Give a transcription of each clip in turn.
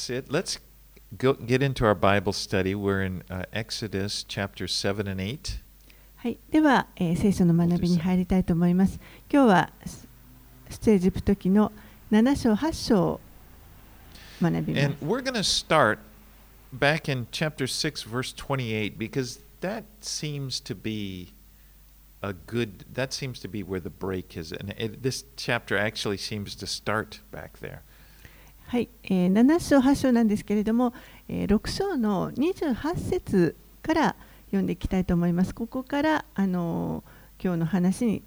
that's it. Let's go, get into our Bible study. We're in uh, Exodus chapter 7 and 8. はい、では、えー聖書の学びに入りたいと思います。今日は出エジプト記の7章8章を学びま And す。 we're going to start back in chapter 6, verse 28, because that seems to be a good, that seems to be where the break is. And it, this chapter actually seems to start back there. はい、えー7章8章なんですけれども、えー6章の28節から読んでいきたいと思います。ここからあのー今日の話に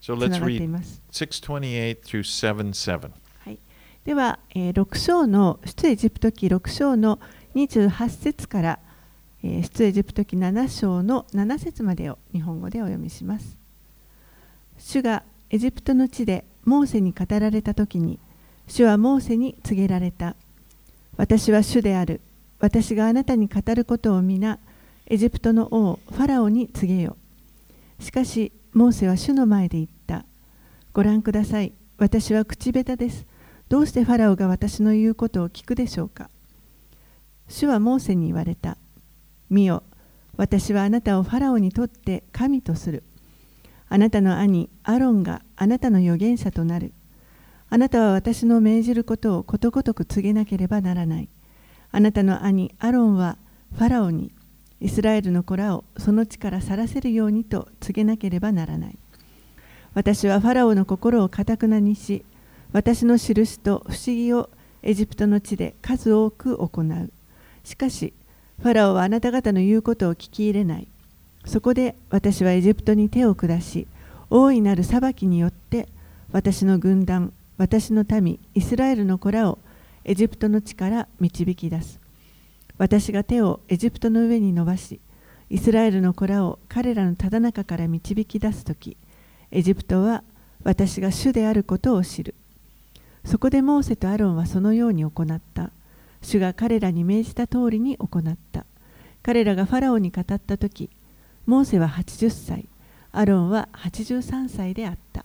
So つがっています。628 through 7 7. はい、では、えー6章の出エジプト記6章の28節から、えー出エジプト記7章の7節までを日本語でお読みします。主がエジプトの地でモーセに語られた時に主はモーセに告げられた。私は主である。私があなたに語ることを皆エジプトの王ファラオに告げよしかしモーセは主の前で言った。ご覧ください。私は口下手です。どうしてファラオが私の言うことを聞くでしょうか。主はモーセに言われた。見よ私はあなたをファラオにとって神とする。あなたの兄アロンがあなたの預言者となる。あなたは私の命じることをことごとく告げなければならない。あなたの兄アロンはファラオにイスラエルの子らをその地から去らせるようにと告げなければならない。私はファラオの心をかたくなにし私の印と不思議をエジプトの地で数多く行う。しかしファラオはあなた方の言うことを聞き入れない。そこで私はエジプトに手を下し大いなる裁きによって私の軍団私の民イスラエルの子らをエジプトの地から導き出す。私が手をエジプトの上に伸ばしイスラエルの子らを彼らのただ中から導き出す時エジプトは私が主であることを知る。そこでモーセとアロンはそのように行った。主が彼らに命じた通りに行った。彼らがファラオに語った時モーセは80歳アロンは83歳であった。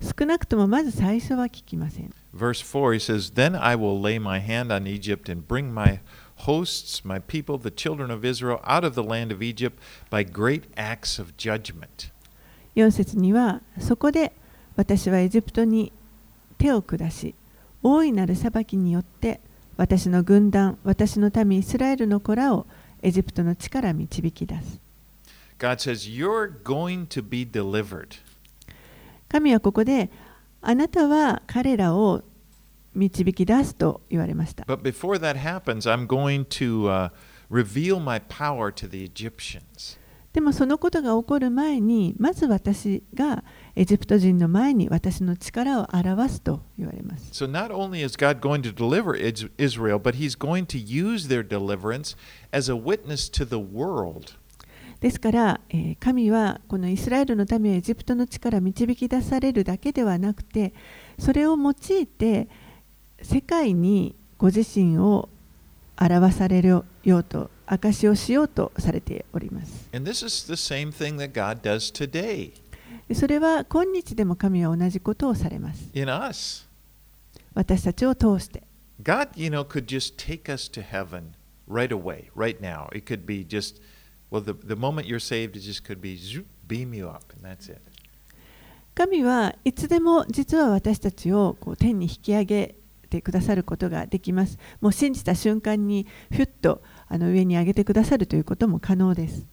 少なくともまず最初は聞きません Verse 4, he says, Then I will lay my hand on Egypt and bring my hosts, my people, the children of Israel, out of the land of Egypt by great acts of judgment. 4節にはそこで私はエジプトに手を下し大いなる裁きによって私の軍団私の民イスラエルの子らをエジプトの地から導き出す God says, You're going to be delivered. 神はここであなたは彼らを導き出すと言われました But before that happens, I'm going to uh, reveal my power to the Egyptians. でもそのことが起こる前にまず私がエジプト人の前に私の力を表すと言われます So not only is God going to deliver Is- Israel, but He's going to use their deliverance as a witness to the world. ですから、神はこのイスラエルのためエジプトの地から導き出されるだけではなくてそれを用いて世界にご自身を表されるようと証しをしようとされております。それは今日でも神は同じことをされます。私たちを通して。God, you know, could just take us to heaven right away, right now. It could be just. 神はいつでも実は私たちをこう天に引き上げてくださることができます。もう信じた瞬間にふっと上に上げてくださるということも可能です。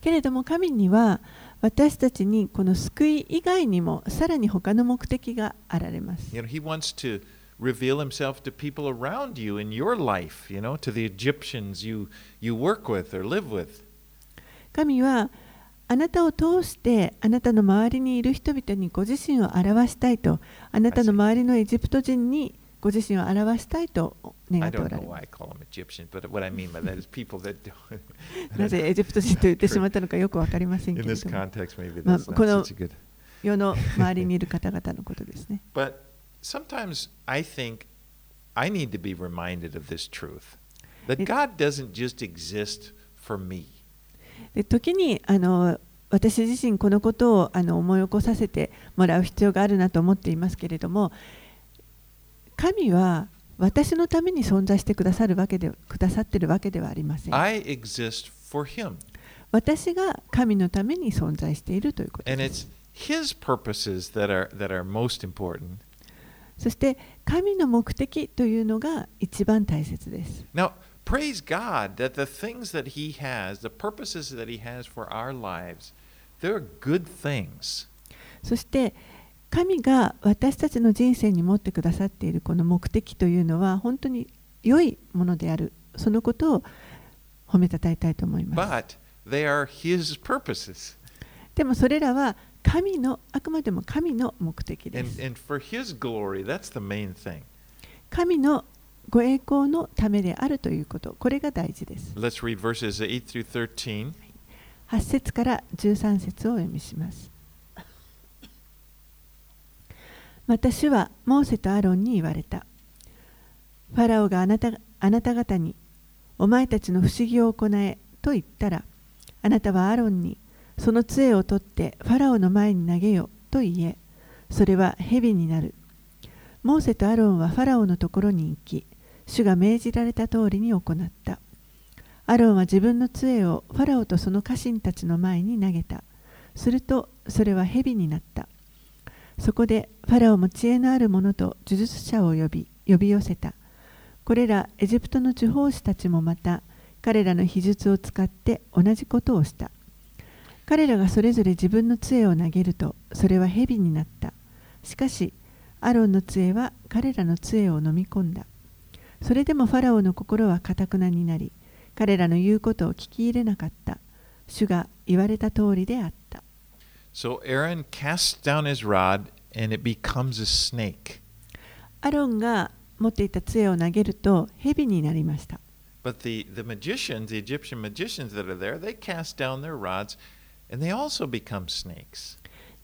けれども神には私たちにこの救い以外にもさらに他の目的があられます。reveal himself to people around you in your life, you know, to the Egyptians you, you work with or 神はあなたを通してあなたの周りにいる人々にご自身を表したいとあなたの周りのエジプト人にご自身を表したいと願っておられま。なぜエジプト人と言ってしまったのかよくわかりませんけれども。まあ、この世の周りにいと。Sometimes I think I need to be reminded of this truth that God doesn't just exist for me. で時にあの私自身このことをあの思い起こさせてもらう必要があるなと思っていますけれども神は私のために存在してくださるわけでくださっているわけではありません I exist for Him. 私が神のために存在しているということ And です it's His purposes that are, that are most important. そして神の目的というのが一番大切です Now, praise God that the things that He has, the purposes that He has for our lives, they're good things. そして神が私たちの人生に持ってくださっているこの目的というのは本当に良いものであるそのことを褒めたたえたいと思います But they are His purposes. でもそれらは神のあくまでも神の目的です。And glory. 神のご栄光のためであるということ。これが大事です。Let's read verses 8 through 13. 8節から13節をお読みします。また主はモーセとアロンに言われた。ファラオがあなたあなた方にお前たちの不思議を行えと言ったらあなたはアロンにその杖を取ってファラオの前に投げよと言えそれは蛇になる。モーセとアロンはファラオのところに行き主が命じられた通りに行った。アロンは自分の杖をファラオとその家臣たちの前に投げた。するとそれは蛇になった。そこでファラオも知恵のある者と呪術者を呼び呼び寄せた。これらエジプトの地方士たちもまた彼らの秘術を使って同じことをした。彼らがそれぞれ自分の杖を投げるとそれは蛇になった。しかしアロンの杖は彼らの杖を飲み込んだ。それでもファラオの心はかたくなになり彼らの言うことを聞き入れなかった。主が言われた通りであった。So Aaron casts down his rod, and it becomes a snake. アロンが持っていた杖を投げると蛇になりました。But the, the magicians, the Egyptian magicians that are there, they cast down their rods,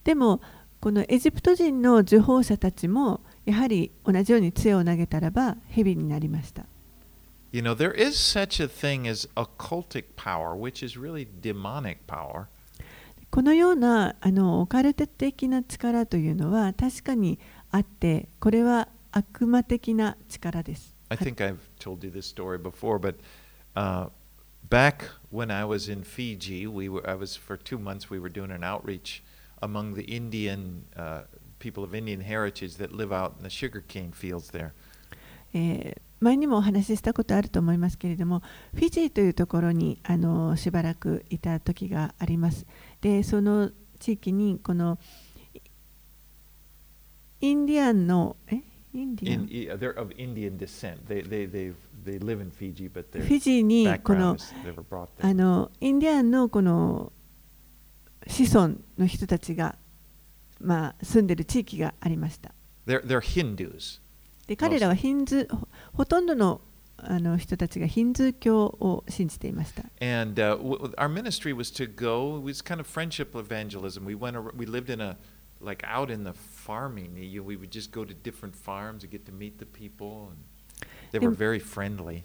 でもこのエジプト人の受法者たちもやはり同じように杖を投げたらば蛇になりました You know, there is such a thing as occultic power, which is really demonic power. このようなあのオカルト的な力というのは確かにあってこれは悪魔的な力です I think I've told you this story before, but uh, back when I was in Fiji, we were, I was for two months, we were doing an outreach among the Indian uh, people of Indian heritage that live out in the sugarcane fields there. えー前にもお話ししたことあると思いますけれどもフィジーというところにあのしばらくいた時がありますでその地域にこのインディアンのえインディア In, ン i- they're of Indian descent. They, they, they, they live in Fiji, but フ their ィジーにこ background の is never brought あ there. のインディアンのこの子孫の人たちが、まあ、住んでる地域がありました They're, they're Hindus. で彼らはヒンズーほほとんどのあの人たちがヒンズー教を信じていました And uh, w- w- our ministry was to go. It was kind of friendship evangelism. We went. ar- We lived in a like out in the farming. You, we would just go to different farms and get to meet the people. And they were very friendly.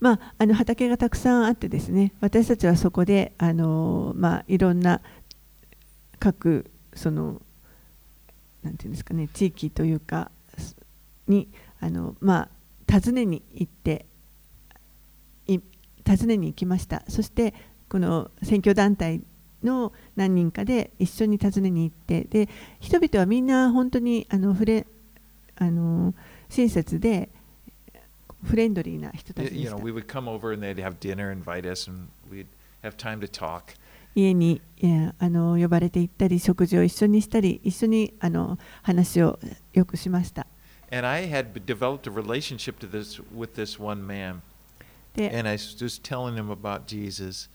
まあ、あの畑がたくさんあってですね私たちはそこであの、まあ、いろんな各そのなんていうんですかね地域というかにあの、まあ、訪ねに行ってい訪ねに行きましたそしてこの選挙団体の何人かで一緒に訪ねに行ってで人々はみんな本当にあの触れあの親切でフレンドリーな人たちで You し know, た we would come over and they'd have dinner, invite us, and we'd have time to talk. 家にいやあの呼ばれて行ったり食事を一緒にしたり一緒にあの話をよくしました And I had developed a relationship to this with this one man, で and I was just telling him about Jesus.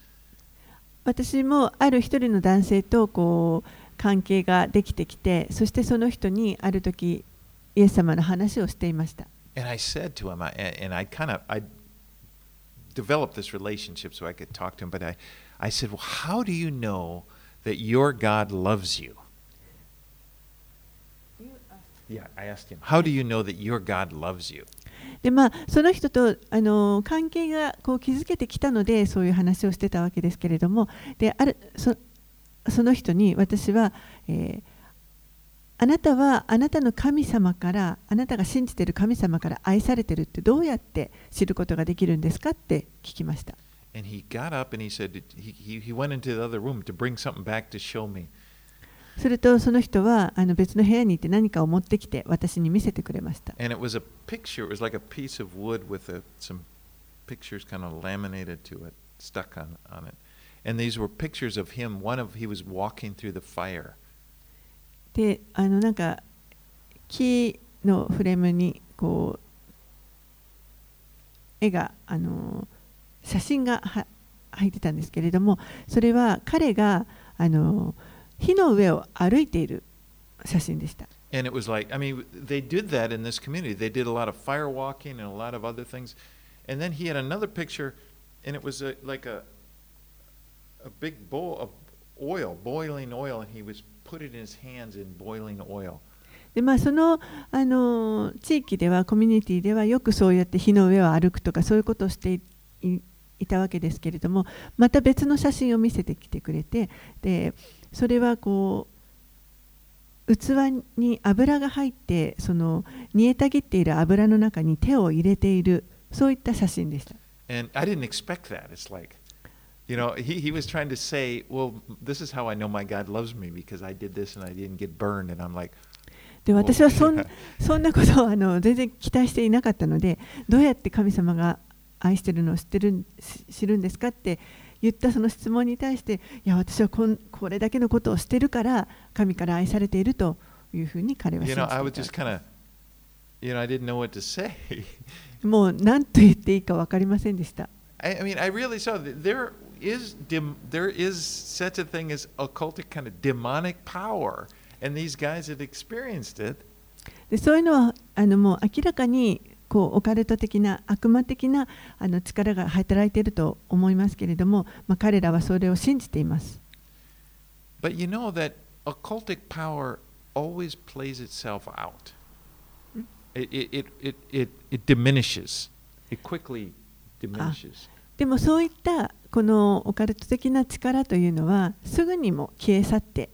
私もある一人の男性とこう関係ができてきてそしてその人にある時イエス様の話をしていました And I said to him, I, and I kind of I developed this relationship so I could talk to him, but I, I said, Well, how do you know that your God loves you? Yeah, I asked him, How do you know that your God loves you? でまあ、その人とあの関係がこう築けてきたのでそういう話をしてたわけですけれどもであるそその人に私は、えー あなたはあなたの神様からあなたが信じている神様から愛されているってどうやって知ることができるんですかって聞きました。するとその人はあの別の部屋に行って何かを持ってきて私に見せてくれました。And these were pictures of him. One of he was walking through the fire. であのなんか木のフレームにこう絵があの写真がは入ってたんですけれどもそれは彼があの火の上を歩いている写真でした。And it was like, I mean, they did that in this community. They did a lot of fire walking and a lot of other things. And then he had another picture, and it was a, like a, a big bowl of oil, boiling oil, and he was put it in his hands in boiling oil. でまあ、そのあの地域ではコミュニティではよくそうやって火の上を歩くとかそういうことをしていいいたわけですけれどもまた別の写真を見せてきてくれてでそれはこう器に油が入ってその煮えたぎっている油の中に手を入れているそういった写真でした。And I didn't expect that. It's like, you know, he, he was trying to say, well, this is how I know my God loves me because I did this and I didn't get burned. And I'm like, で私はそん.そんなことをあの全然期待していなかったのでどうやって神様が愛してるのを知ってる知るんですかって言ったその質問に対していや私はこんこれだけのことをしてるから神から愛されているというふうに彼は you 信 know, I was じてい just た kind of, you know, I didn't know what to say. もう何と言っていいか分かりませんでした I, I mean, I really saw that there is dim, there is such a thing as occultic kind of demonic power, and these guys had experienced it. でそういうのはあのもう明らかにこうオカルト的な悪魔的なあの力が働いていると思いますけれども、まあ、彼らはそれを信じています But you know that occultic power always plays itself out. It, it, it, it, it, it diminishes. It quickly diminishes. でもそういったこのオカルト的な力というのはすぐにも消え去って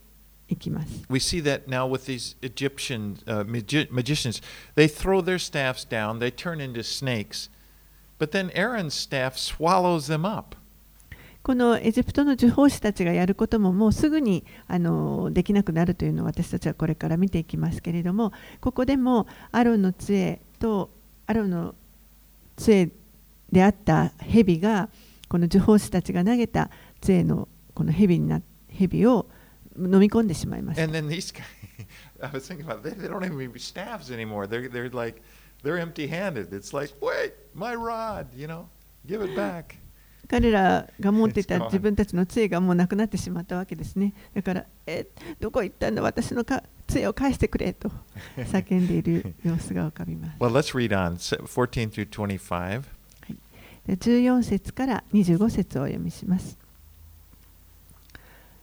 いきます。We see that now with these Egyptian uh, magi- magicians. They throw their staffs down, they turn into snakes, but then Aaron's staff swallows them up. このエジプトの呪法師たちがやることももうすぐにあのできなくなるというのを私たちはこれから見ていきますけれどもここでもアロンの杖とアロンの杖であった蛇がこの呪法師たちが投げた杖のこの蛇,にな蛇を飲み込んでしまいました。彼らが持ってた 自分たちの杖がもうなくなってしまったわけですね。だから、えどこ行ったんだ私の杖を返してくれと叫んでいる様子が浮かびます。well, let's read on. 14 through 14節から25節をお読みします。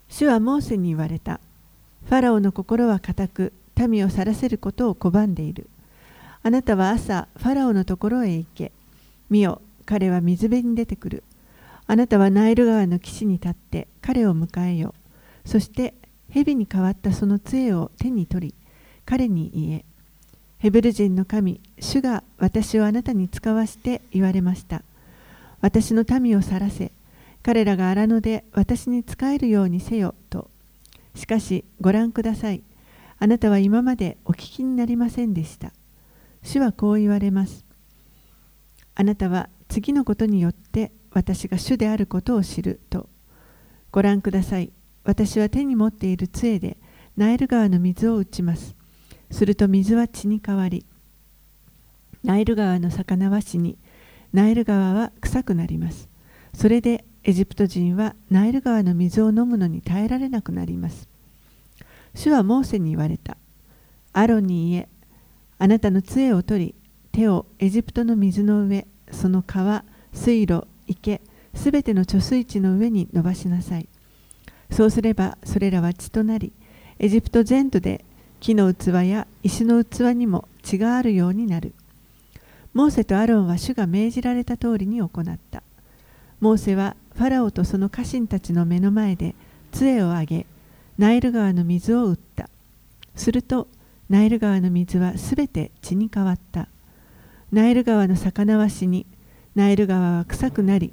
主はモーセに言われた。ファラオの心は固く、民を去らせることを拒んでいる。あなたは朝、ファラオのところへ行け。見よ、彼は水辺に出てくる。あなたはナイル川の岸に立って彼を迎えよ。そして、蛇に変わったその杖を手に取り、彼に言え。ヘブル人の神、主が私をあなたに使わして言われました。私の民を去らせ、彼らが荒野で私に仕えるようにせよと。しかし、ご覧ください。あなたは今までお聞きになりませんでした。主はこう言われます。あなたは次のことによって私が主であることを知ると。ご覧ください。私は手に持っている杖でナイル川の水を打ちます。すると水は血に変わり、ナイル川の魚は死に、ナイル川は臭くなります。それでエジプト人はナイル川の水を飲むのに耐えられなくなります。主はモーセに言われた。アロンに言え、あなたの杖を取り、手をエジプトの水の上、その川、水路、池、すべての貯水池の上に伸ばしなさい。そうすればそれらは血となり、エジプト全土で木の器や石の器にも血があるようになる。モーセとアロンは主が命じられた通りに行った。モーセはファラオとその家臣たちの目の前で杖を上げ、ナイル川の水を打った。すると、ナイル川の水はすべて血に変わった。ナイル川の魚は死に、ナイル川は臭くなり、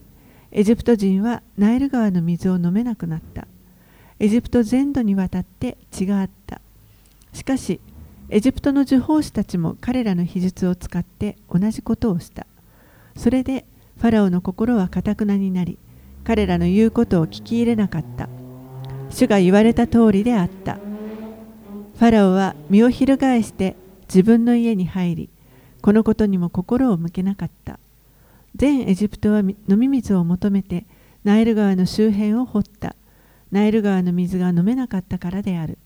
エジプト人はナイル川の水を飲めなくなった。エジプト全土にわたって血があった。しかし、エジプトの呪法師たちも彼らの秘術を使って同じことをした。それで、ファラオの心はかたくなになり、彼らの言うことを聞き入れなかった。主が言われた通りであった。ファラオは身を翻して自分の家に入り、このことにも心を向けなかった。全エジプトは飲み水を求めてナイル川の周辺を掘った。ナイル川の水が飲めなかったからである。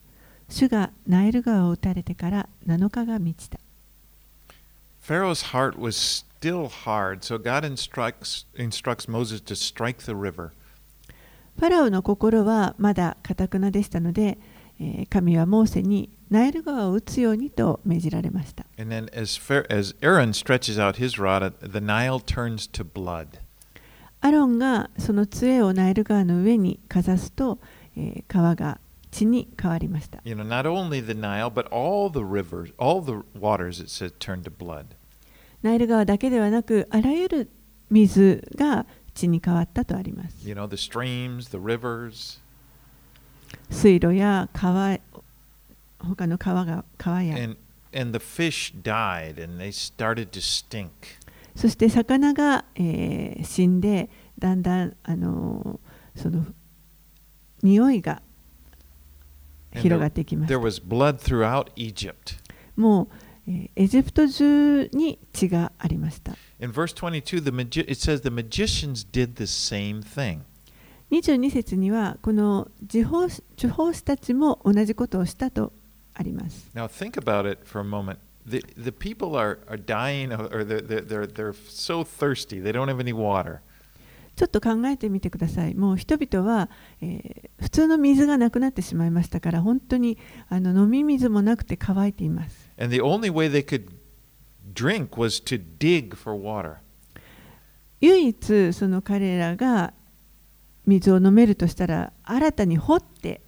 主がナイル川を撃たれてから7日が満ちた。ファラオの心はまだ堅くなでしたので、えー、神はモーセにナイル川を打つようにと命じられました。アロンがその杖をナイル川の上にかざすと、えー、川が血に変わりました。You know, not only the Nile, but all the rivers, all the waters, it says, turn to blood. ナイル川だけではなく、あらゆる水が血に変わったとあります。You know, the streams, the rivers. 水路や川、他の川が川や、And, and the fish died and they started to stink. そして魚が、えー死んで、だんだん、あのーその匂いが広がってきまし There た。 was blood throughout Egypt. もう、えーエジプト中に血がありました。 In verse 22, the magi- it says the magicians did the same thing. 22節には、この地方地方師たちも同じことをしたとあります。 Now think about it for a moment. The, the people are, are dying or or they're, they're, they're, they're so thirsty. They don't have any water. ちょっと考えてみてください。もう人々は、えー普通の水がなくなってしまいましたから、本当にあの飲み水もなくて乾いています。And the only way they could drink was to dig for water. 唯一その彼らが水を飲めるとしたら新たに掘って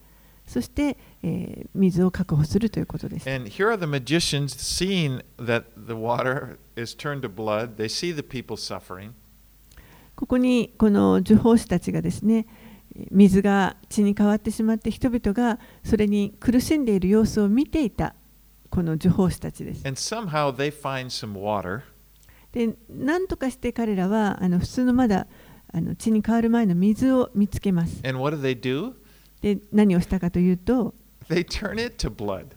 そして、えー水を確保するということです。And here are the magicians seeing that the water is turned to blood. They see the people suffering. ここにこの呪法師たちがですね水が血に変わってしまって人々がそれに苦しんでいる様子を見ていたこの呪法師たちです。で何とかして彼らはあの普通のまだあの血に変わる前の水を見つけます。で何をしたかというと They turn it to blood.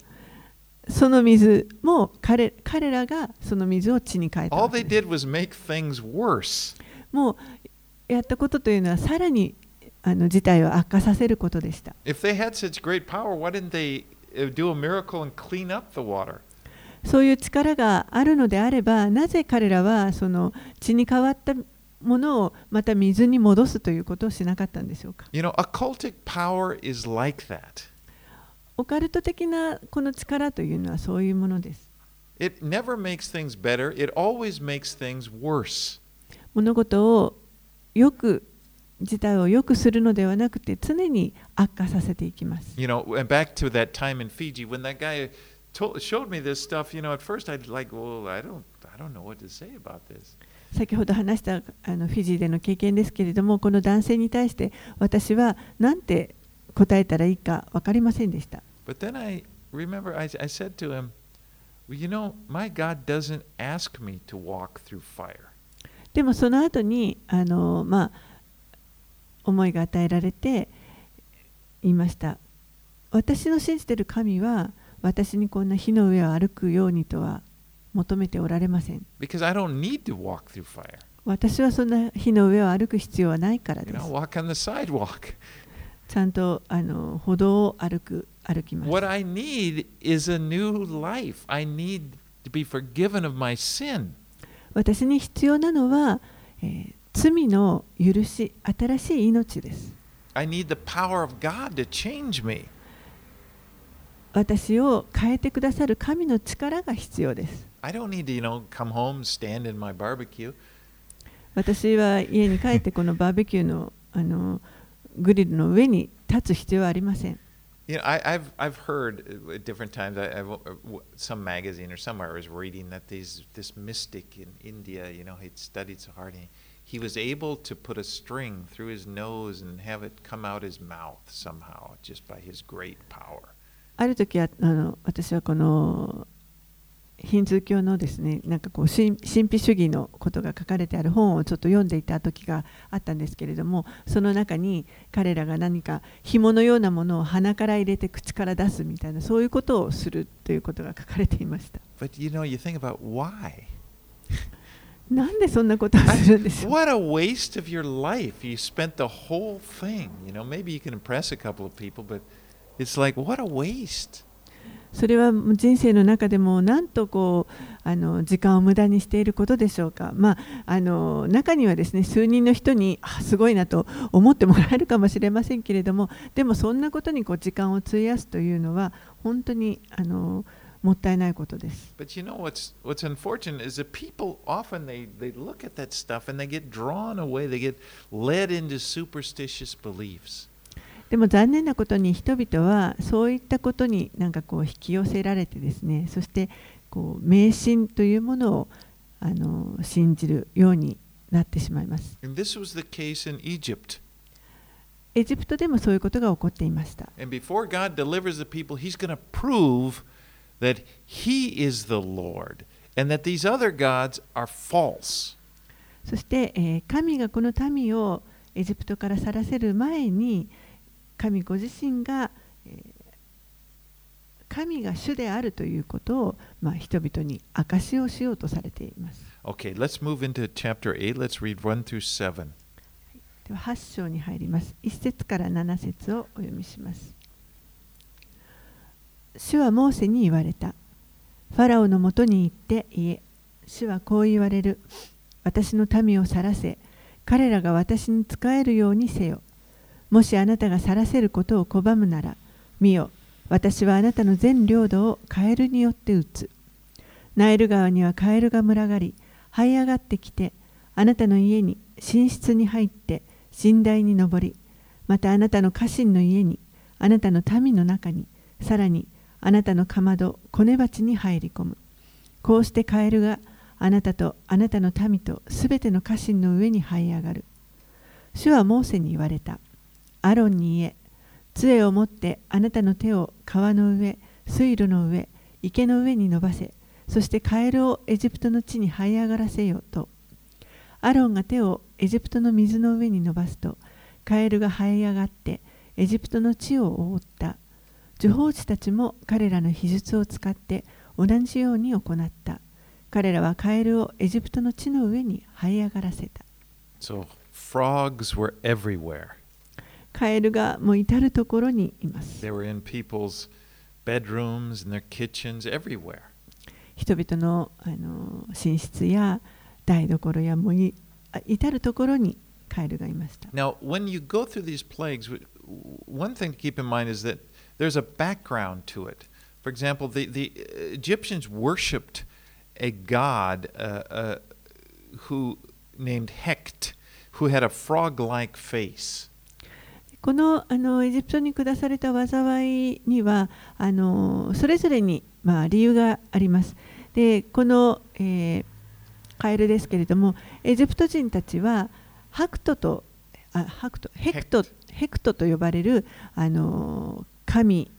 その水も彼彼らがその水を血に変えた All もうやったことというのはさらに事態を悪化させることでした。そういう力があるのであれば、なぜ彼らはその血に変わったものをまた水に戻すということをしなかったんでしょうか？You、オカルト的なこの力というのはそういうものです。物事をよく、事態を良くするのではなくて、常に悪化させていきます。You know, and back to that time in Fiji when that guy told, showed me this stuff, you know, at first I'd like, well, I don't, I don't know what to say about this. 先ほど話したあのフィジーでの経験ですけれども、この男性に対して私は何て答えたらいいか分かりませんでした。But then I remember I, I said to him, well, you know, my God doesn't ask me to walk through fire. でもその後にあのまに、あ、思いが与えられて言いました。私の信じている神は私にこんな火の上を歩くようにとは求めておられません。私はそんな火の上を歩く必要はないからです。ちゃんとあの歩道を歩く歩きます。私に必要なのは、えー罪の許し、新しい命です。I need the power of God to change me. 私を変えてくださる神の力が必要です。I don't need to, you know, come home, stand in my barbecue. 私は家に帰ってこのバーベキューのあのグリルの上に立つ必要はありません。You know, I, I've I've heard uh, at different times. I, I've, uh, w- some magazine or somewhere I was reading that these this mystic in India, you know, he'd studied so hard, and he was able to put a string through his nose and have it come out his mouth somehow, just by his great power. ある時はあの私はこの ヒンズー教のですねなんかこう神神秘主義のことが書かれてある本をちょっと読んでいた時があったんですけれどもその中に彼らが何か紐のようなものを鼻から入れて口から出すみたいなそういうことをするということが書かれていました But you know, you think about why. なんでそんなことをするんでしょう What a waste of your life. You spent the whole thing. You know, maybe you can impress a couple of people, but it's like what a waste. それは人生の中でもなんとこうあの時間を無駄にしていることでしょうか、まあ、あの中にはですね数人の人にあすごいなと思ってもらえるかもしれませんけれどもでもそんなことにこう時間を費やすというのは本当にあのもったいないことです。But you know what's what's unfortunate is that people often they, they look at that stuff and they get drawn away, they get led into superstitious beliefs. でも残念なことに人々はそういったことになんかこう引き寄せられてですねそしてこう迷信というものをあの信じるようになってしまいます。エジプトでもそういうことが起こっていました。And before God delivers the people, he's going to prove that he is the Lord and that these other gods are false. そして、えー神がこの民をエジプトから去らせる前に神ご自身が、えー神が主であるということを、まあ、人々に証しをしようとされています。Okay, let's move into chapter 8. Let's read 1 through 7. では8章に入ります。1節から7節をお読みします。主はモーセに言われた。ファラオのもとに行って言え。主はこう言われる。私の民を去らせ、彼らが私に仕えるようにせよ。もしあなたが去らせることを拒むなら、見よ、私はあなたの全領土をカエルによって打つ。ナイル川にはカエルが群がり、這い上がってきて、あなたの家に寝室に入って寝台に登り、またあなたの家臣の家に、あなたの民の中に、さらにあなたのかまど、コネ鉢に入り込む。こうしてカエルがあなたとあなたの民とすべての家臣の上に這い上がる。主はモーセに言われた。アロンに言え、杖を持ってあなたの手を川の上、水路の上、池の上に伸ばせ、そしてカエルをエジプトの地に這い上がらせよと。アロンが手をエジプトの水の上に伸ばすと、カエルが這い上がってエジプトの地を覆った。呪法師たちも彼らの秘術を使って同じように行った。彼らはカエルをエジプトの地の上に這い上がらせた。So frogs were everywhere. カエルがもう至るところにいます。They were in people's bedrooms and their kitchens, everywhere. 人々のあの寝室や台所やもういあ至るところにカエルがいました。Now, when you go through these plagues, one thing to keep in mind is that there's a background to it. For example, the, the Egyptians worshipped a god uh, uh, who named Hecht, who had a frog-like face. このあのエジプトに下された災いにはあのそれぞれに、まあ、理由があります。でこの、えーカエルですけれどもエジプト人たちはハクトとあハクトヘク。トヘクトと呼ばれるあの神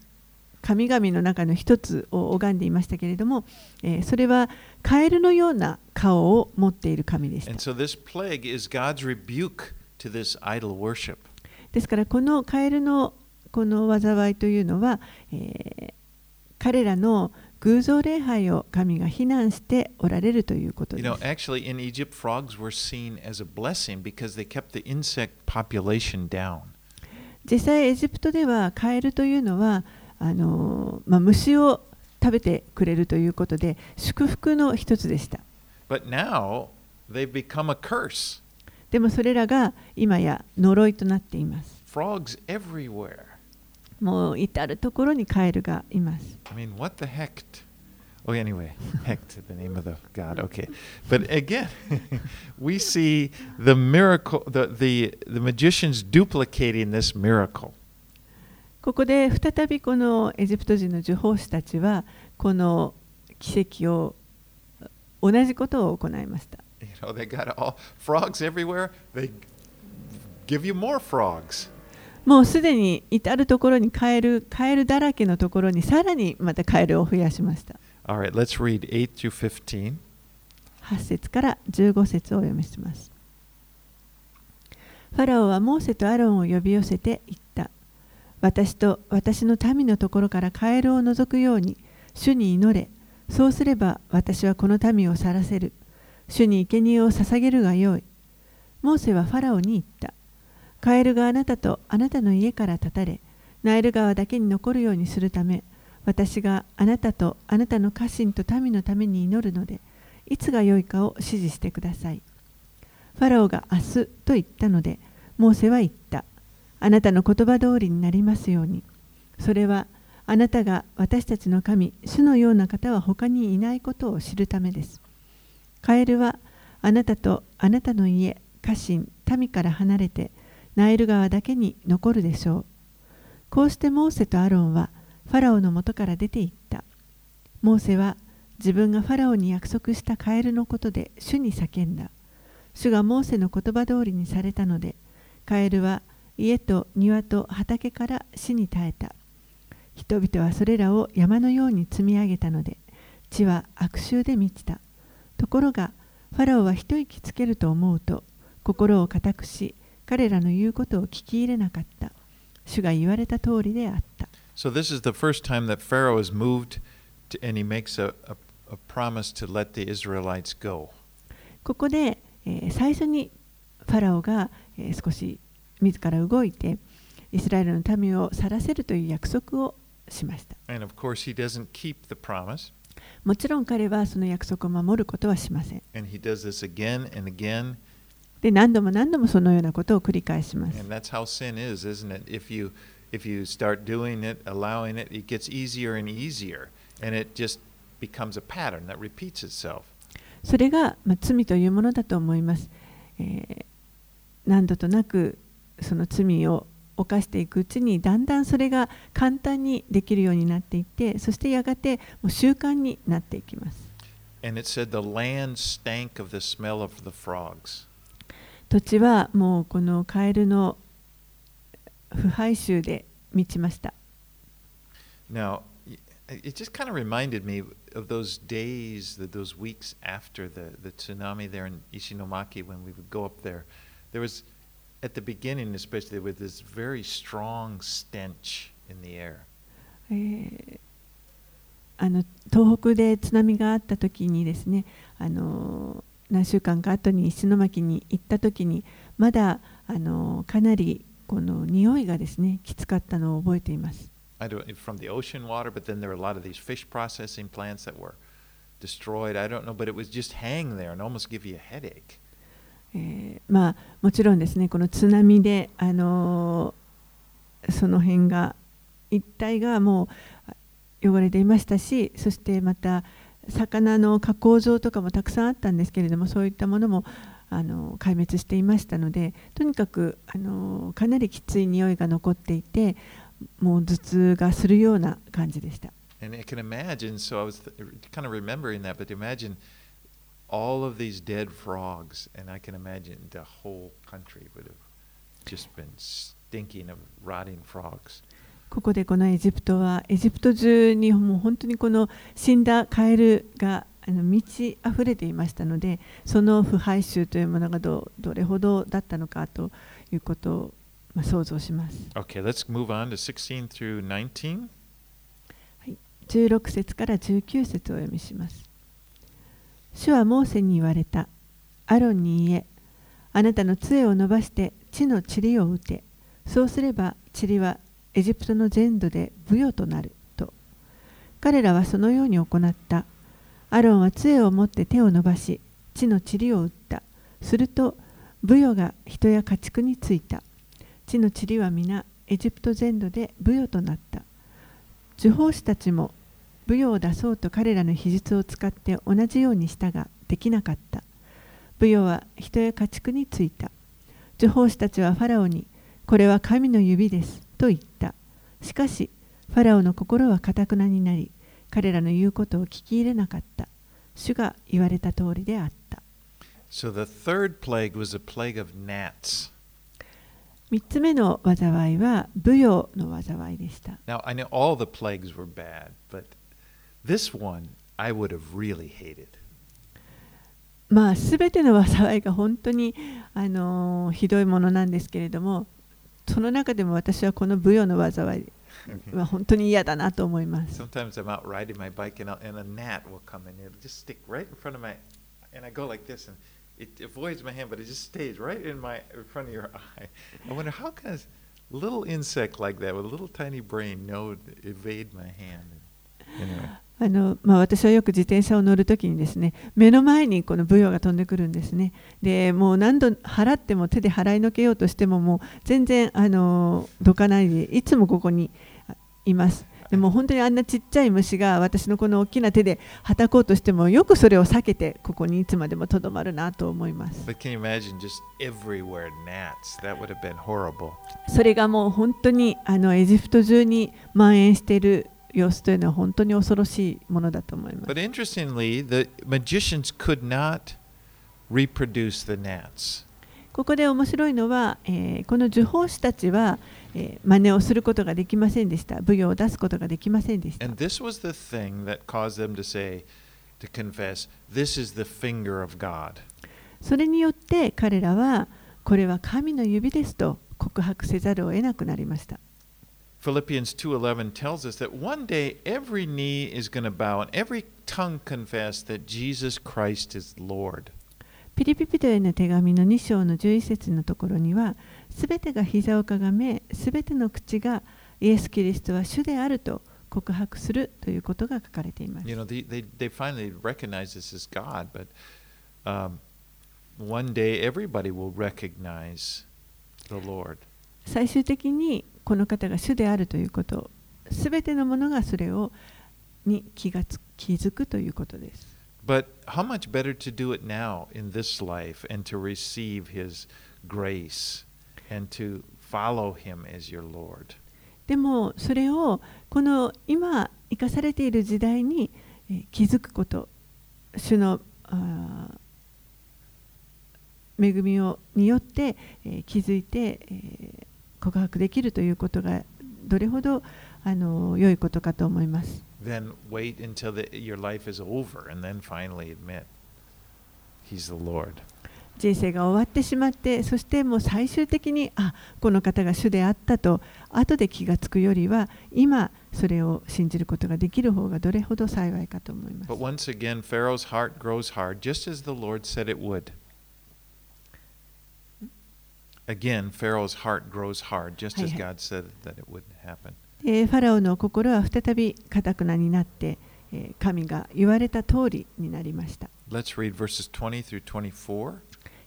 神々の中の一つを拝んでいましたけれども、えーそれはカエルのような顔を持っている神でしたですからこのカエルのこの災いというのは、えー彼らの偶像礼拝を神が非難しておられるということ You で know, す。actually, in Egypt, frogs were seen as a blessing because they kept the insect population down. 実際エジプトではカエルというのはあの、まあ、虫を食べてくれるということで祝福の一つでした。But now they've become a curse. でもそれらが今や呪いとなっています。Frogs everywhere. もう至るところにカエルがいます。I mean, what the heck? Oh, anyway, heck to the name of the God. Okay, but again, we see the miracle, the the the magicians duplicating this miracle. ここで再びこのエジプト人の呪法師たちはこの奇跡を同じことを行いました。You know, they got all frogs everywhere. They give you more frogs. もうすでに至るところにカエル、カエルだらけのところにさらにまたカエルを増やしました。All right, let's read 8 through 15. 8節から15節をお読みします。ファラオはモーセとアロンを呼び寄せて言った。私と私の民のところからカエルを除くように主に祈れ。そうすれば私はこの民を去らせる。主に生贄を捧げるがよい。モーセはファラオに言った。カエルがあなたとあなたの家から立たれ、ナイル川だけに残るようにするため、私があなたとあなたの家臣と民のために祈るので、いつが良いかを指示してください。ファラオが明日と言ったので、モーセは言った。あなたの言葉通りになりますように。それは、あなたが私たちの神、主のような方は他にいないことを知るためです。カエルは、あなたとあなたの家、家臣、民から離れて、ナイル川だけに残るでしょう。こうしてモーセとアロンは、ファラオのもとから出て行った。モーセは、自分がファラオに約束したカエルのことで主に叫んだ。主がモーセの言葉通りにされたので、カエルは家と庭と畑から死に絶えた。人々はそれらを山のように積み上げたので、地は悪臭で満ちた。ところが、ファラオは一息つけると思うと、心を固くし、彼らの言うことを聞き入れなかった。主が言われた通りであった。So this is the first time that Pharaoh is moved, to, and he makes a, a, a promise to let the Israelites go. ここで、えー最初にファラオが、えー少し自ら動いてイスラエルの民を去らせるという約束をしました And of course, he doesn't keep the promise, もちろん彼はその約束を守ることはしません。で、何度も何度もそのようなことを繰り返します。それが、まあ、罪というものだと思います。えー、何度となくその罪を犯していくうちにだんだんそれが簡単にできるようになっていってそしてやがてもう習慣になっていきます And it said the land stank of the smell of the frogs. 土地はもうこのカエルの腐敗臭で満ちました。Now, it just kind of reminded me of those days, those weeks after the, the tsunami there in Ishinomaki when we would go up there. There was, at the beginning especially, there was this very strong stench in the air. えーあの東北で津波があった時にですねあの何週間か後に石巻に行った時にまだあのかなりこの匂いがですねきつかったのを覚えています。 I don't, from the ocean water, but then there were a lot of these fish processing plants that were destroyed. I don't know, but it was just hang there and almost give you a headache. えー まあ、もちろんですねこの津波で、あのーその辺が一帯がもう汚れていましたしそしてまた魚の加工場とかもたくさんあったんですけれどもそういったものも、あの壊滅していましたのでとにかく、あのかなりきつい匂いが残っていてもう頭痛がするような感じでした。And I can imagine, so I was kind of remembering that, but imagine all of these dead frogs, and I can imagine the whole country would have just been stinking of rotting frogs. ここでこのエジプトはエジプト中にもう本当にこの死んだカエルがあの満ち溢れていましたのでその腐敗臭というものがどどれほどだったのかということを、まあ、想像します Okay, let's move on to 16 through 19. 16節から19節をお読みします。主はモーセに言われた。アロンに言え、あなたの杖を伸ばして地の塵を打て。そうすれば塵はエジプトの全土でブヨとなると。彼らはそのように行った。アロンは杖を持って手を伸ばし、地の塵を打った。すると、ブヨが人や家畜についた。地の塵は皆エジプト全土でブヨとなった。呪法師たちもブヨを出そうと彼らの秘術を使って同じようにしたができなかった。ブヨは人や家畜についた。呪法師たちはファラオに、これは神の指ですと言った。しかし、ファラオの心はかたくなになり、彼らの言うことを聞き入れなかった。主が言われた通りであった。So the third plague was a plague of gnats. 三つ目の災いは、ブヨの災いでした。Now, I know all the plagues were bad, but this one I would have really hated. まあ、すべての災いが本当に、あのーひどいものなんですけれども、その中でも私はこのブヨの災いは本当に嫌だなと思います。 Sometimes I'm out riding my bike and, I'll, and a gnat will come in. It'll just stick right in front of my, and I go like this, and it avoids my hand, but it just stays right in my in front of your eye. I wonder how can a little insect like that with a little tiny brain know to evade my hand? あのまあ、私はよく自転車を乗るときにですね目の前にこのブヨが飛んでくるんですね。でもう何度払っても手で払いのけようとしてももう全然あのどかないでいつもここにあいます。でも本当にあんなちっちゃい虫が私のこの大きな手ではたこうとしてもよくそれを避けてここにいつまでもとどまるなと思います。それがもう本当にあのエジプト中に蔓延している様子というのは本当に恐ろしいものだと思います。ここで面白いのは、この受法師たちは、え、真似をすることができませんでした。舞踊を出すことができませんでした。それによって彼らはこれは神の指ですと告白せざるを得なくなりました。Philippians 2:11 tells us that one day every knee is going to bow and every tongue confess that Jesus Christ is Lord. ピリピピトへの手紙の2章の11節のところには、すべてが膝をかがめ、すべての口がイエス・キリストは主であると告白するということが書かれています You。know, they, they, they finally recognize this as God, but um, one day everybody will recognize the Lord. 最終的にこの方が主であるということ、すべてのものがそれをに気がつ気づくということです。But how much better to do it now in this life and to receive His grace and to follow Him as your Lord? でもそれをこの今生かされている時代にえー気づくこと主の恵みをによって、えー気づいて、えー告白できるということがどれほどあの良いことかと思います。Then wait until the, your life is over and then finally admit He's the Lord. 人生が終わってしまってそしてもう最終的にあこの方が主であったと後で気がつくよりは今それを信じることができる方がどれほど幸いかと思います But。once again, Pharaoh's heart grows hard, just as the Lord said it would. Again, Pharaoh's heart grows hard, just as. God said that it would happen. でファラオの心は再びかたくなになって、えー神が言われた通りになりました。Let's read verses 20 through 24.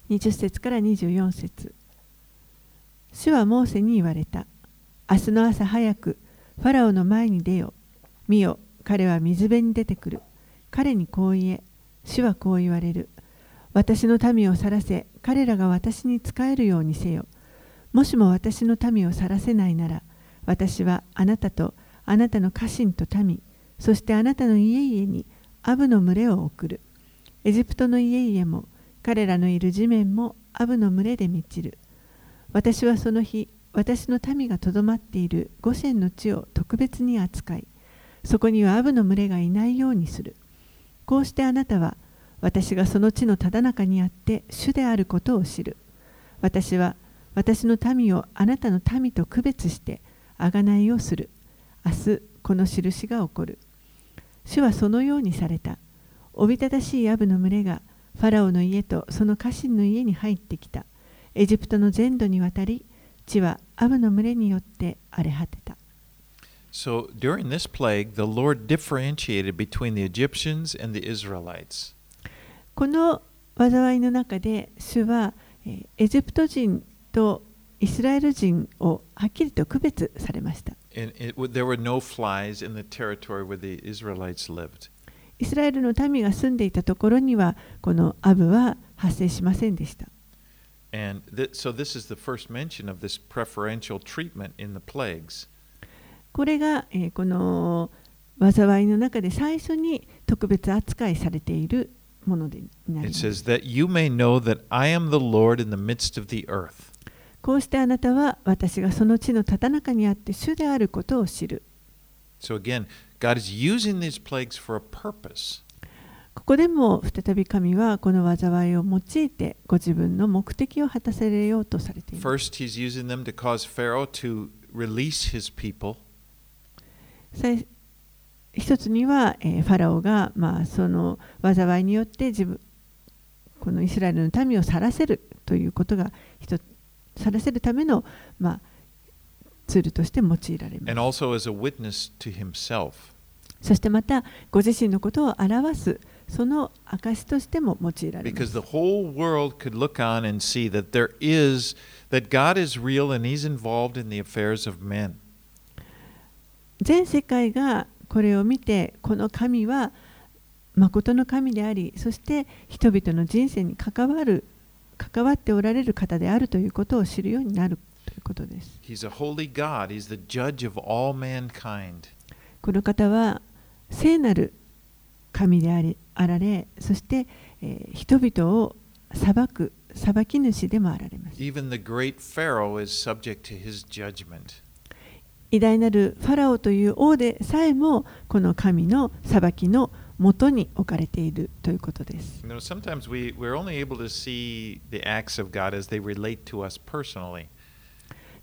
20節から24節主はモーセに言われた。明日の朝早く、ファラオの前に出よ。見よ、彼は水辺に出てくる。彼にこう言え。主はこう言われる。私の民を去らせ、彼らが私に仕えるようにせよ。もしも私の民を去らせないなら、私はあなたとあなたの家臣と民、そしてあなたの家々にアブの群れを送る。エジプトの家々も彼らのいる地面もアブの群れで満ちる。私はその日、私の民がとどまっているゴシェンの地を特別に扱い、そこにはアブの群れがいないようにする。こうしてあなたは、私がその地のただ中にあって主であることを知る。私は私の民をあなたの民と区別して、贖いをする。明日、この印が起こる。主はそのようにされた。おびただしいアブの群れがファラオの家とその家臣の家に入ってきた。エジプトの全土にわたり、地はアブの群れによって荒れ果てた。So during this plague, the Lord differentiated between the Egyptians and the Israelites. この災いの中で主はエジプト人とイスラエル人をはっきりと区別されました。No、イスラエルの民が住んでいたところにはこのアブは発生しませんでした。これが、え、この災いの中で最初に特別扱いされている。ものでになりま It す。says that you may know that I am the Lord in the midst of the earth. こうしてあなたは私がその地のたた中にあって主であることを知る。So again, God is using these plagues for a purpose. ここでも再び神はこの災いを用いてご自分の目的を果たせようとされています。First, he's using them to cause Pharaoh to release his people. 一つには、えー、ファラオが、まあ、その災いによって自分このイスラエルの民を去らせるということが一去らせるための、まあ、ツールとして用いられま。そしてまたご自身のことを表すその証としても用いられま。全世界がこれを見てこの神は誠の神でありそして人々の人生に関わる関わっておられる方であるということを知るようになるということです。He's a holy God, he's the judge of all mankind. この方は聖なる神でありあられそして、えー人々を裁く裁き主でもあられます Even the great Pharaoh is subject to his judgment. 偉大なるファラオという王でさえもこの神の裁きのもとに置かれているということです。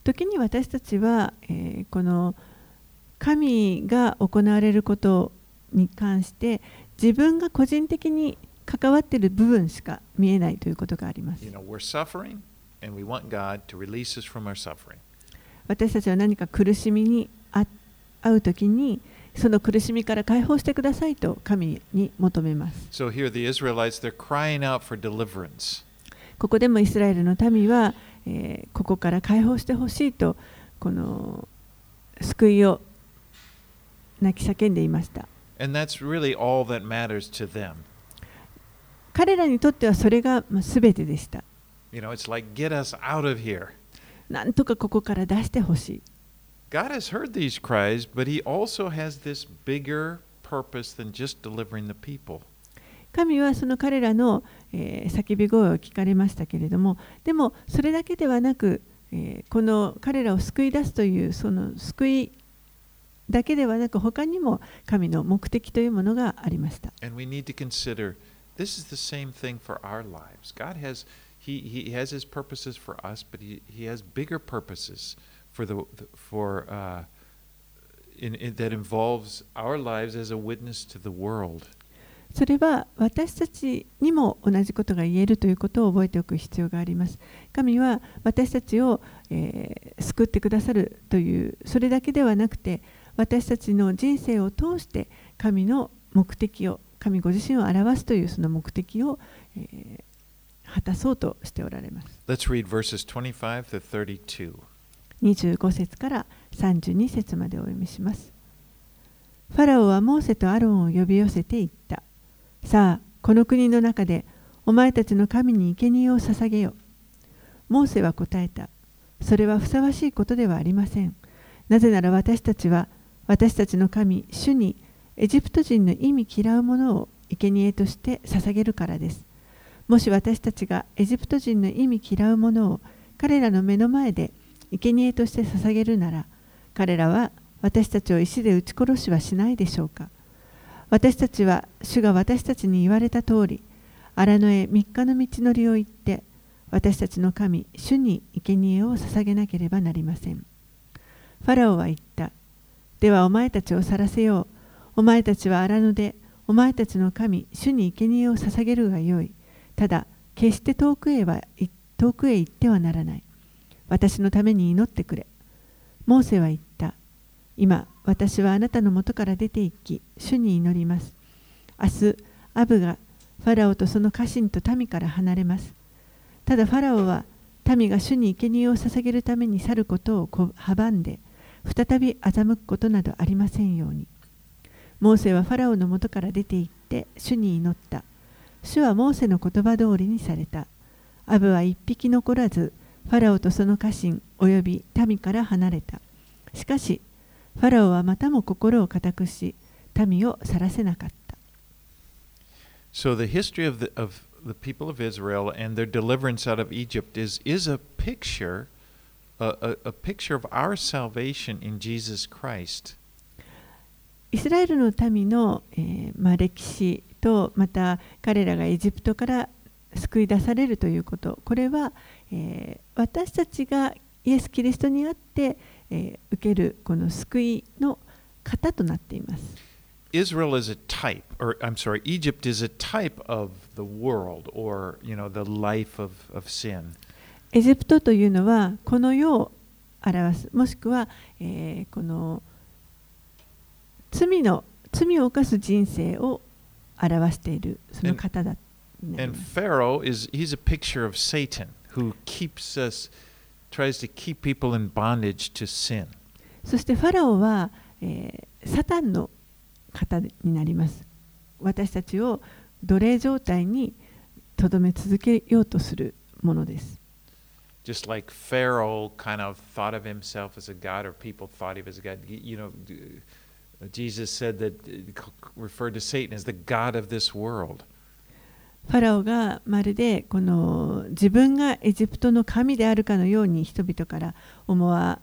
時に私たちは、え、この神が行われることに関して自分が個人的に関わっている部分しか見えないということがあります。私たちは何か苦しみにあうときにその苦しみから解放してくださいと神に求めます。So、ここでもイスラエルの民は、えー、ここから解放してほしいとこの救いを泣き叫んでいました。And 彼らにとってはそれが全てでした。なんとかここから出してほしい God has heard these cries, but He also has this bigger purpose than just delivering the people. 神はその彼らの、えー叫び声を聞かれましたけれどもでもそれだけではなく、えーこの彼らを救い出すというその救いだけではなく他にも神の目的というものがありました And we need to consider this is the same thing for our lives. God has He, he has His purposes for us, but He, he has bigger purposes for the for uh, in, in, that involves our lives as a witness to the world. それは私たちにも同じことが言えるということを覚えておく必要があります。神は私たちを、えー救ってくださるというそれだけではなくて私たちの人生を通して神の目的を神ご自身を表すというその目的を、えー果たそうとしておられます。Let's read verses 25 to 32. 25節から32節までお読みします。ファラオはモーセとアロンを呼び寄せて言った。さあ、この国の中でお前たちの神に生贄を捧げよ。モーセは答えた。それはふさわしいことではありません。なぜなら私たちは私たちの神、主にエジプト人の意味嫌うものを生贄として捧げるからです。もし私たちがエジプト人の意味嫌うものを彼らの目の前で生贄として捧げるなら彼らは私たちを石で撃ち殺しはしないでしょうか。私たちは主が私たちに言われた通り荒野へ3日の道のりを行って私たちの神主に生贄を捧げなければなりません。ファラオは言った。ではお前たちを去らせよう。お前たちは荒野で、お前たちの神、主に生贄を捧げるがよい。ただ、決して遠くへは遠くへ行ってはならない。私のために祈ってくれ。モーセは言った。今、私はあなたのもとから出て行き、主に祈ります。明日、アブがファラオとその家臣と民から離れます。ただファラオは民が主に生贄を捧げるために去ることを阻んで、再び欺くことなどありませんように。モーセはファラオのもとから出て行って主に祈った。主はモーセの言葉通りにされた。アブは一匹残らず、ファラオとその家臣および民から離れた。しかし、ファラオはまたも心を固くし、民を去らせなかった。So the history of the, of the people of Israel and their deliverance out of Egypt is, is a picture, a, a, a picture of our salvation in Jesus Christ. イスラエルの民の、えーまあ、歴史とまた彼らがエジプトから救い出されるということこれは、えー、私たちがイエス・キリストにあって、えー、受けるこの救いの型となっています。Israel is a type, or I'm sorry, Egypt is a type of the world or you know the life of, of sin. エジプトというのはこの世を表す、もしくは、えー、この罪の罪を犯す人生を表しているその方だ。And Pharaoh is he's a picture of Satan who keeps us tries to keep people in bondage to sin. そしてファラオは、えー、サタンの方になります。私たちを奴隷状態にとどめ続けようとするものです。Just like Pharaoh kind of thought of himself as a god, or people thought he was a god. You know, Jesus said that referred to Satan as the God of this world. ファラオがまるでこの自分がエジプトの神であるかのように人々から思わ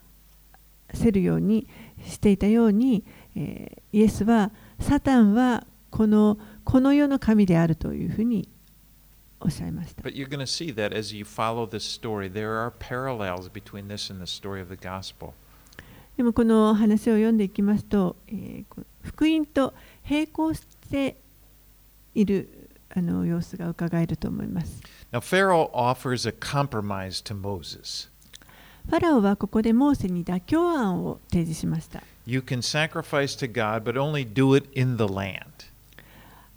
せるようにしていたようにイエスはサタンはこの,この世の神であるというふうにおっしゃいました。でもこの話を読んでいきますと、えー、福音と並行しているあの様子が伺えると思います。Now, Pharaoh offers a compromise to Moses. ファラオはここでモーセに妥協案を提示しました。You can sacrifice to God, but only do it in the land.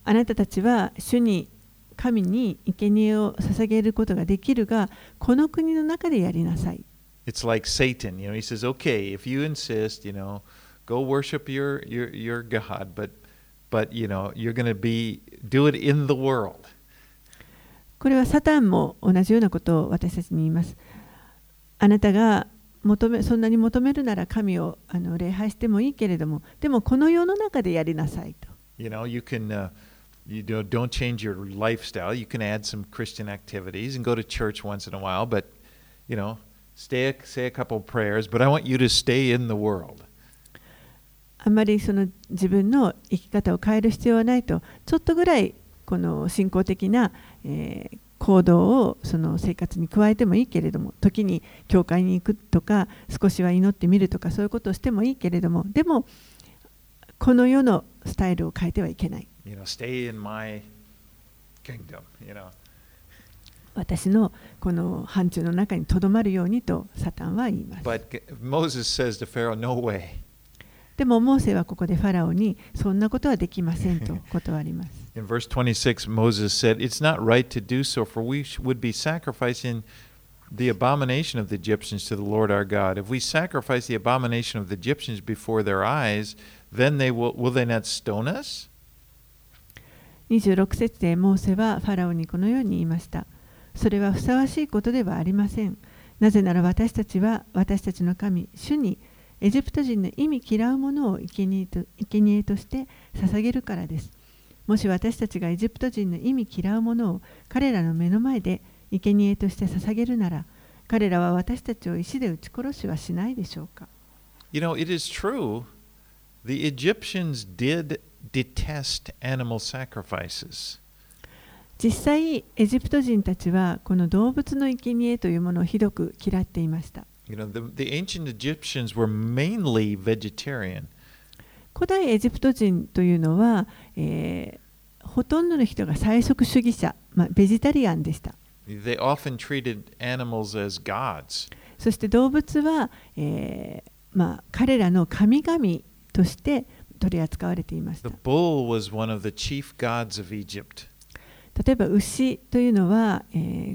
あなたたちは主に神に生贄を捧げることができるが、この国の中でやりなさい。It's like Satan, you know, he says, okay, if you insist, you know, go worship your, your, your God, but, but, you know, you're going to be, do it in the world. これはサタンも同じようなことを私たちに言います。あなたが求めそんなに求めるなら神をあの礼拝してもいいけれども、でもこの世の中でやりなさいと。You know, you can, uh, you don't, don't change your lifestyle. You can add some Christian activities and go to church once in a while, but, you know, stay, say a couple prayers, but I want you to stay in the world. あまりその自分の生き方を変える必要はないと、ちょっとぐらいこの信仰的な、えー、行動をその生活に加えてもいいけれども、時に教会に行くとか、少しは祈ってみるとか、そういうことをしてもいいけれども、でも、この世のスタイルを変えてはいけない。You know, stay in my kingdom, you know. 私のこの範疇の中にとどまるようにとサタンは言います。But Moses says to Pharaoh, no way. でも、モーセはここでファラオにそんなことはできませんと断ります。In verse 26, Moses said, It's not right to do so, for we would be sacrificing the abomination of the Egyptians to the Lord our God. If we sacrifice the abomination of the Egyptians before their eyes, then they will, will they not stone us? 26節でモーセはファラオにこのように言いました。それはふさわしいことではありません。なぜなら私たちは私たちの神、主にエジプト人の意味嫌うものを生贄と生贄として捧げるからです。もし私たちがエジプト人の意味嫌うものを彼らの目の前で生贄として捧げるなら、彼らは私たちを石で撃ち殺しはしないでしょうか You know, it is true. The Egyptians did detest animal sacrifices. 実際エジプト人たちはこの動物の生贄というものをひどく嫌っていました古代エジプト人というのは、えー、ほとんどの人が最速主義者、まあ、ベジタリアンでした vegetarian です。でそして動物は、えーまあ、彼らの神々として取り扱われています。例えば牛というのは、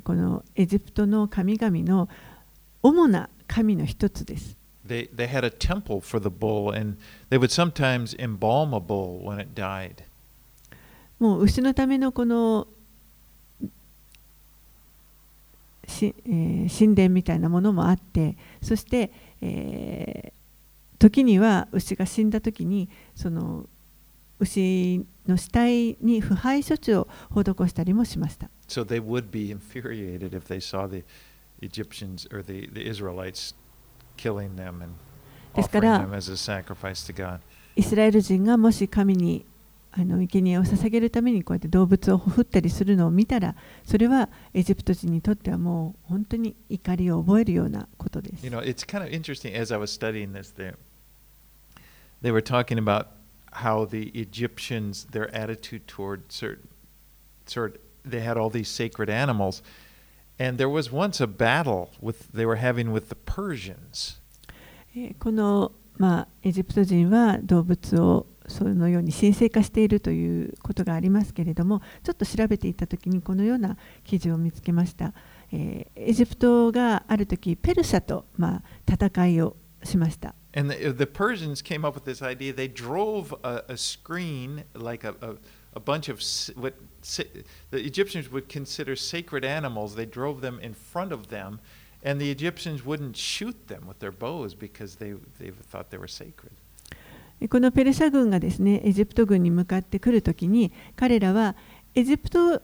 このエジプトの神々の主な神の一つです。もう牛のためのこの、神殿みたいなものもあって、そして、時には牛が死んだ時にその牛の死体に腐敗処置を施したりもしました。So they would be infuriated if they saw the Egyptians or the, the Israelites killing them and ですか offering ら them as a sacrifice to God. イスラエル人がもし神にあの生贄を捧げるためにこうやって動物を振ったりするのを見たらそれはエジプト人にとってはもう本当に怒りを覚えるようなことです You。know, it's kind of interesting as I was studying this there. They were talking about how the Egyptians, their attitude toward certain, sort they had all these sacred animals. And there was once a battle with they were having with the Persians. この、まあ、エジプト人は動物をそのように神聖化しているということがありますけれどもちょっと調べていった時にこのような記事を見つけました、えーエジプトがある時ペルシャと、まあ、戦いをしました And the, the Persians came up with this idea. They drove a, a screen, like a, a, a bunch of s- what sa- the Egyptians would consider sacred animals. They drove them in front of them, and the Egyptians wouldn't shoot them with their bows because they, they thought they were sacred. このペルシャ軍がですねエジプト軍に向かってくるときに彼らはエジプト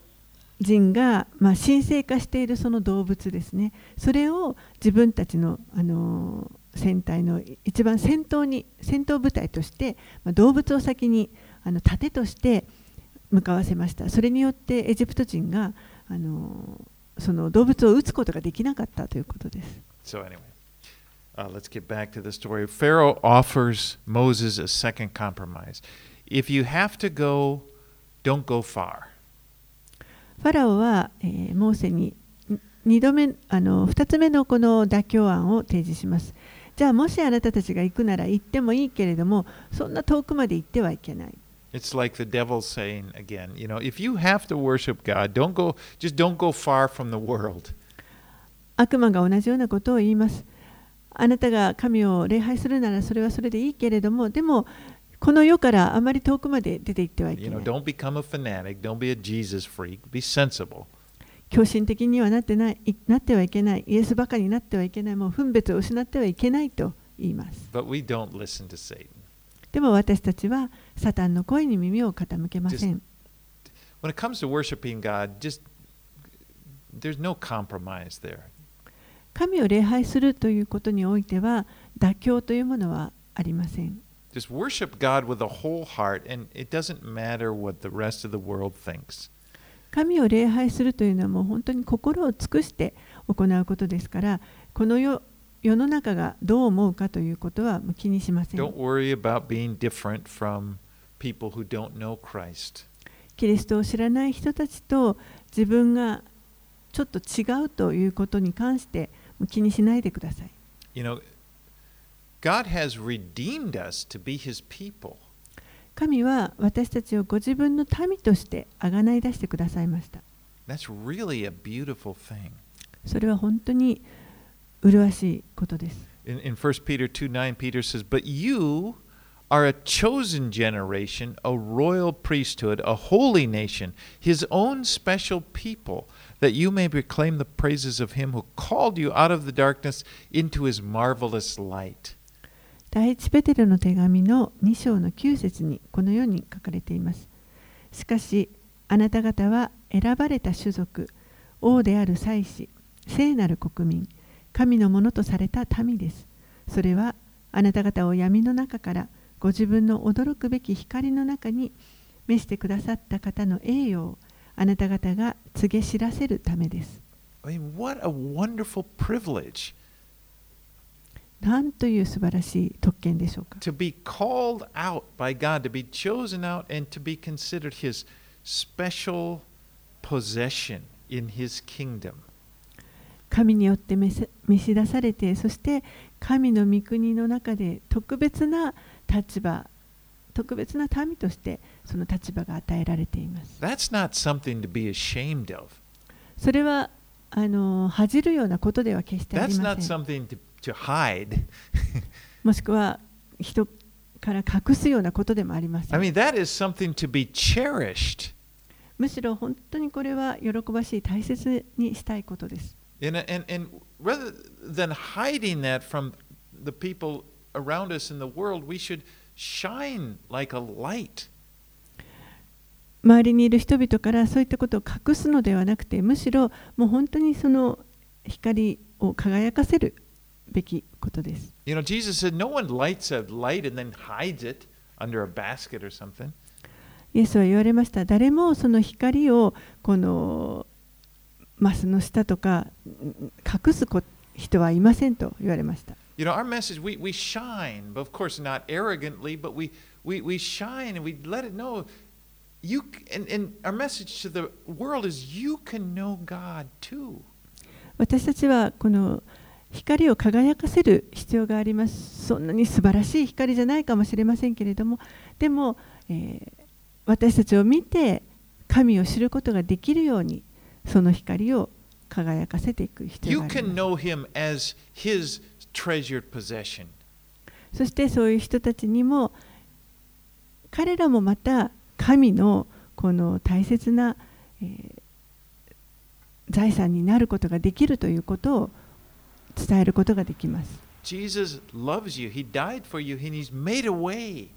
人が、まあ、神聖化しているその動物ですねそれを自分たちの、あのー 戦隊の一番先頭に戦闘部隊として、まあ、動物を先にあの盾として向かわせましたそれによってエジプト人が、あのーその動物を撃つことができなかったということです So, anyway, uh, let's get back to the story. Pharaoh offers Moses a second compromise. If you have to go, don't go far. ファラオは、えーモーセに2度目あの2つ目のこの妥協案を提示します。じゃあもしあなたたちが行くなら行ってもいいけれどもそんな遠くまで行ってはいけない。It's like the devil saying again, you know, if you have to worship God, don't go just don't go far from the world. 悪魔が同じようなことを言います。あなたが神を礼拝するならそれはそれでいいけれどもでもこの世からあまり遠くまで出て行ってはいけ You な know, い。don't become a fanatic, don't be a Jesus freak, be sensible. 狂信的にはなってないいなってはいけない。イエスばかりになってはいけない。もう分別を失ってはいけないと言います。でも私たちはサタンの声に耳を傾けません。When it comes to worshiping God, just there's no compromise there. 神を礼拝するということにおいては妥協というものはありません。Just worship God with a whole heart, and it doesn't matter what the rest of the world thinks. 神を礼拝するというのはもう本当に心を尽くして行うことですからこの世世の中がどう思うかということは気にしません Don't。worry about being different from people who don't know Christ. キリストを知らない人たちと自分がちょっと違うということに関して気にしないでください。You know, God has redeemed us to be His people. 神は私たちをご自分の民としてあがない出してくださいました。 That's really a beautiful thing. それは本当に麗しいことです。 In, in 1 Peter 2 9, Peter says, But you are a chosen generation, a royal priesthood, a holy nation, his own special people, that you may proclaim the praises of him who called you out of the darkness into his marvelous light. 第一ペテロの手紙の2章の9節にこのように書かれています。しかし、あなた方は選ばれた種族、王である祭司、聖なる国民、神のものとされた民です。それはあなた方を闇の中からご自分の驚くべき光の中に召してくださった方の栄誉をあなた方が告げ知らせるためです。I mean, what a wonderful privilege. なという素晴らしい特権でしょうか？God, 神によって召し出されて、そして神の御国の中で特別な立場、特別な民としてその立場が与えられています。それはあの恥じるようなことでは決して。To hide. もしくは人から隠すようなことでもありませ I ん。mean, that is something to be cherished. むしろ本当にこれは喜ばしい、大切にしたいことです。And, and, and rather than hiding that from the people around us in the world, we should shine like a light. 周りにいる人々からそういったことを隠すのではなくてむしろもう本当にその光を輝かせるべきことです。You know, Jesus said, No one lights a light and then hides it under a basket or something. イエスは言われました誰もその光をこのマスの下とかん隠すこ人はいませんと言われました。You know, our message, we, we shine, but of course not arrogantly, but we, we, we shine and we let it know. You and, and our message to the world is you can know God too. 私たちはこの光を輝かせる必要があります。そんなに素晴らしい光じゃないかもしれませんけれども、でも、えー私たちを見て神を知ることができるように、その光を輝かせていく必要があります。そしてそういう人たちにも、彼らもまた神のこの大切な、えー財産になることができるということを伝えることができます。Jesus loves you. He died for you. He's made a way.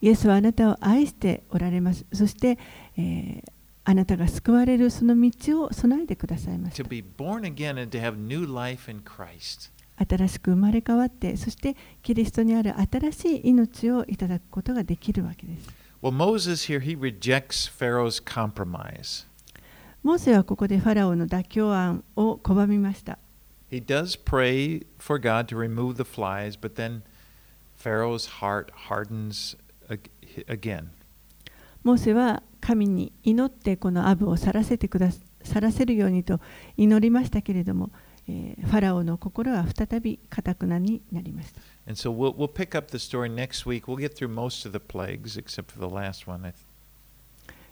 イエスはあなたを愛しておられます。そして、えー、あなたが救われるその道を備えてくださいました。To be born again and to have new life in Christ. 新しく生まれ変わって、そしてキリストにある新しい命をいただくことができるわけです。Well, Moses here, he rejects Pharaoh's compromise. モーセはここでファラオの妥協案を拒みました。He does pray for God to remove the flies, but then Pharaoh's heart hardens again. モーセは神に祈ってこのアブを去らせてくだ去らせるようにと祈りましたけれども、えー、ファラオの心は再び固くなになりました。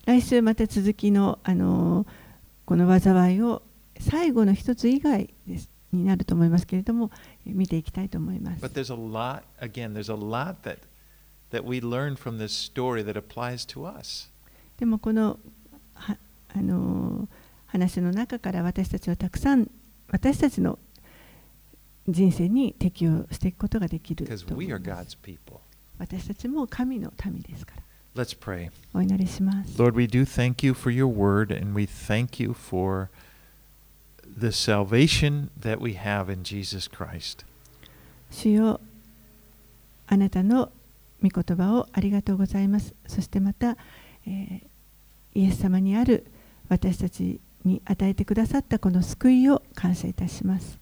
来週また続きのあの、この災いを最後の一つ以外です。になると思いますけれども、見ていきたいと思います。Lot, again, that, that でもこの,あの話の中から私たちはたくさん私たちの人生に適応していくことができると思います。私たちも神の民ですから。お祈りします。Lord, we do thank you for your word and we thank you for the salvation that we have in Jesus Christ. あなたの御言葉をありがとうございます。そしてまた、えー、イエス様にある私たちに与えてくださったこの救いを感謝いたします。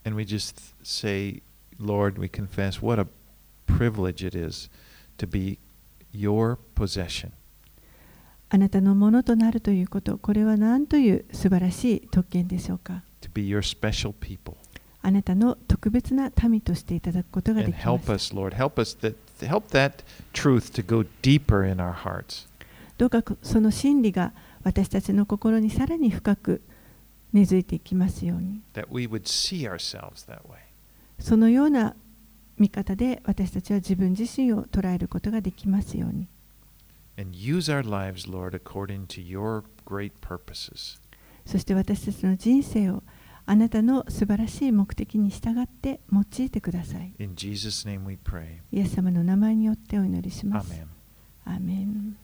あなたのものとなるということ、これは何という素晴らしい特権でしょうか？Be your special people. あなたの特別な民としていただくことができます。us, Lord. Help us that help that truth to go deeper in our hearts. どうかその真理が私たちの心にさらに深く根付いていきますように。That we would see ourselves that way. そのような見方で私たちは自分自身を捉えることができますように。And use our lives, Lord, according to your great purposes. そして私たちの人生をあなたの素晴らしい目的に従って用いてください。イエス様の名前によってお祈りします。アーメン